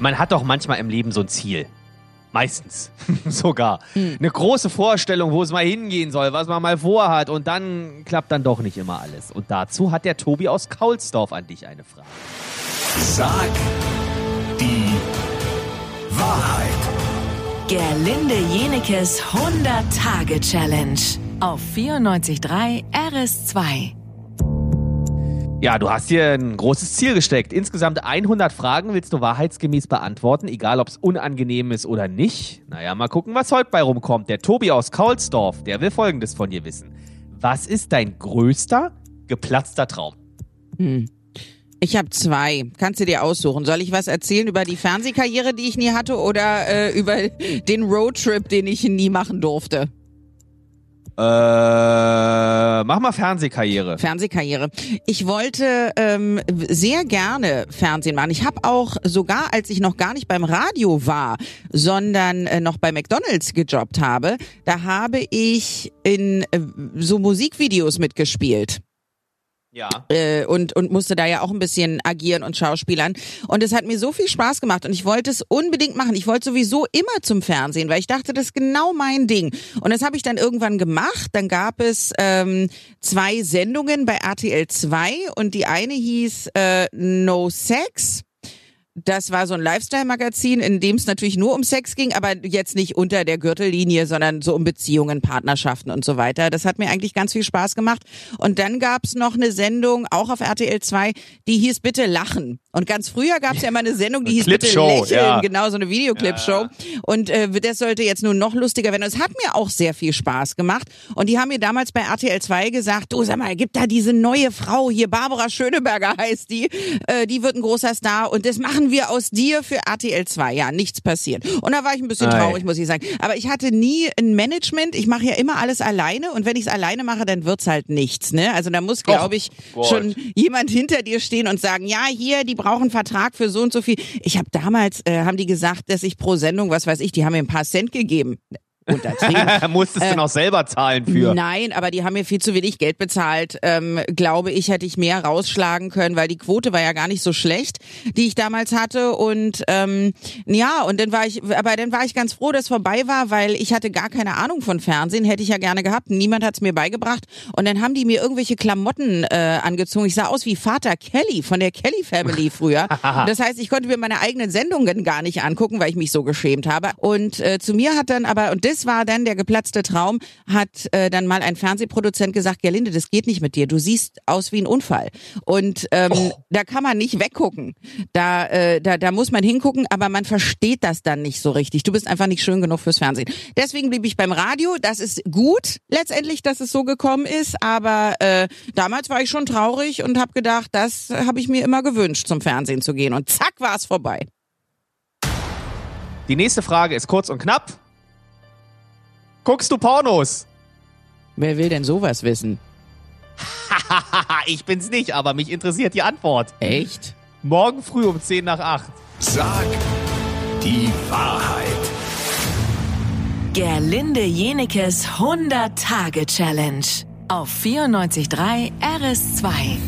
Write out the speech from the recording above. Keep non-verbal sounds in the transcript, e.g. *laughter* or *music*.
Man hat doch manchmal im Leben so ein Ziel. Meistens *laughs* sogar. Hm. Eine große Vorstellung, wo es mal hingehen soll, was man mal vorhat. Und dann klappt dann doch nicht immer alles. Und dazu hat der Tobi aus Kaulsdorf an dich eine Frage. Sag die Wahrheit. Gerlinde Jenekes 100-Tage-Challenge auf 94.3 RS2. Ja, du hast dir ein großes Ziel gesteckt. Insgesamt 100 Fragen willst du wahrheitsgemäß beantworten, egal ob es unangenehm ist oder nicht. Naja, mal gucken, was heute bei rumkommt. Der Tobi aus Kaulsdorf, der will Folgendes von dir wissen. Was ist dein größter geplatzter Traum? Hm. Ich habe zwei. Kannst du dir aussuchen. Soll ich was erzählen über die Fernsehkarriere, die ich nie hatte, oder äh, über den Roadtrip, den ich nie machen durfte? Äh, mach mal Fernsehkarriere. Fernsehkarriere. Ich wollte ähm, sehr gerne Fernsehen machen. Ich habe auch sogar, als ich noch gar nicht beim Radio war, sondern äh, noch bei McDonald's gejobbt habe, da habe ich in äh, so Musikvideos mitgespielt. Ja. Äh, und, und musste da ja auch ein bisschen agieren und schauspielern. Und es hat mir so viel Spaß gemacht und ich wollte es unbedingt machen. Ich wollte sowieso immer zum Fernsehen, weil ich dachte, das ist genau mein Ding. Und das habe ich dann irgendwann gemacht. Dann gab es ähm, zwei Sendungen bei RTL 2 und die eine hieß äh, No Sex das war so ein Lifestyle-Magazin, in dem es natürlich nur um Sex ging, aber jetzt nicht unter der Gürtellinie, sondern so um Beziehungen, Partnerschaften und so weiter. Das hat mir eigentlich ganz viel Spaß gemacht. Und dann gab's noch eine Sendung, auch auf RTL 2, die hieß Bitte Lachen. Und ganz früher gab's ja immer eine Sendung, die hieß Bitte Lächeln, ja. genau, so eine Videoclip-Show. Ja. Und äh, das sollte jetzt nun noch lustiger werden. Es hat mir auch sehr viel Spaß gemacht. Und die haben mir damals bei RTL 2 gesagt, du sag mal, gibt da diese neue Frau hier, Barbara Schöneberger heißt die, äh, die wird ein großer Star und das machen wir aus dir für RTL 2. Ja, nichts passiert. Und da war ich ein bisschen traurig, muss ich sagen. Aber ich hatte nie ein Management. Ich mache ja immer alles alleine. Und wenn ich es alleine mache, dann wird's halt nichts. Ne? Also da muss, glaube ich, oh, schon jemand hinter dir stehen und sagen, ja, hier, die brauchen einen Vertrag für so und so viel. Ich habe damals, äh, haben die gesagt, dass ich pro Sendung, was weiß ich, die haben mir ein paar Cent gegeben untertrieben. *laughs* Musstest äh, du noch selber zahlen für? Nein, aber die haben mir viel zu wenig Geld bezahlt. Ähm, glaube ich, hätte ich mehr rausschlagen können, weil die Quote war ja gar nicht so schlecht, die ich damals hatte. Und ähm, ja, und dann war ich, aber dann war ich ganz froh, dass vorbei war, weil ich hatte gar keine Ahnung von Fernsehen, hätte ich ja gerne gehabt. Niemand hat es mir beigebracht. Und dann haben die mir irgendwelche Klamotten äh, angezogen. Ich sah aus wie Vater Kelly von der Kelly Family *laughs* früher. das heißt, ich konnte mir meine eigenen Sendungen gar nicht angucken, weil ich mich so geschämt habe. Und äh, zu mir hat dann aber, und das das war dann der geplatzte Traum, hat äh, dann mal ein Fernsehproduzent gesagt, Gerlinde, das geht nicht mit dir. Du siehst aus wie ein Unfall. Und ähm, oh. da kann man nicht weggucken. Da, äh, da, da muss man hingucken, aber man versteht das dann nicht so richtig. Du bist einfach nicht schön genug fürs Fernsehen. Deswegen blieb ich beim Radio. Das ist gut letztendlich, dass es so gekommen ist. Aber äh, damals war ich schon traurig und habe gedacht, das habe ich mir immer gewünscht, zum Fernsehen zu gehen. Und zack war es vorbei. Die nächste Frage ist kurz und knapp. Guckst du Pornos? Wer will denn sowas wissen? *laughs* ich bin's nicht, aber mich interessiert die Antwort. Echt? Morgen früh um 10 nach 8. Sag die Wahrheit. Gerlinde Jenekes 100-Tage-Challenge auf 94.3 RS2.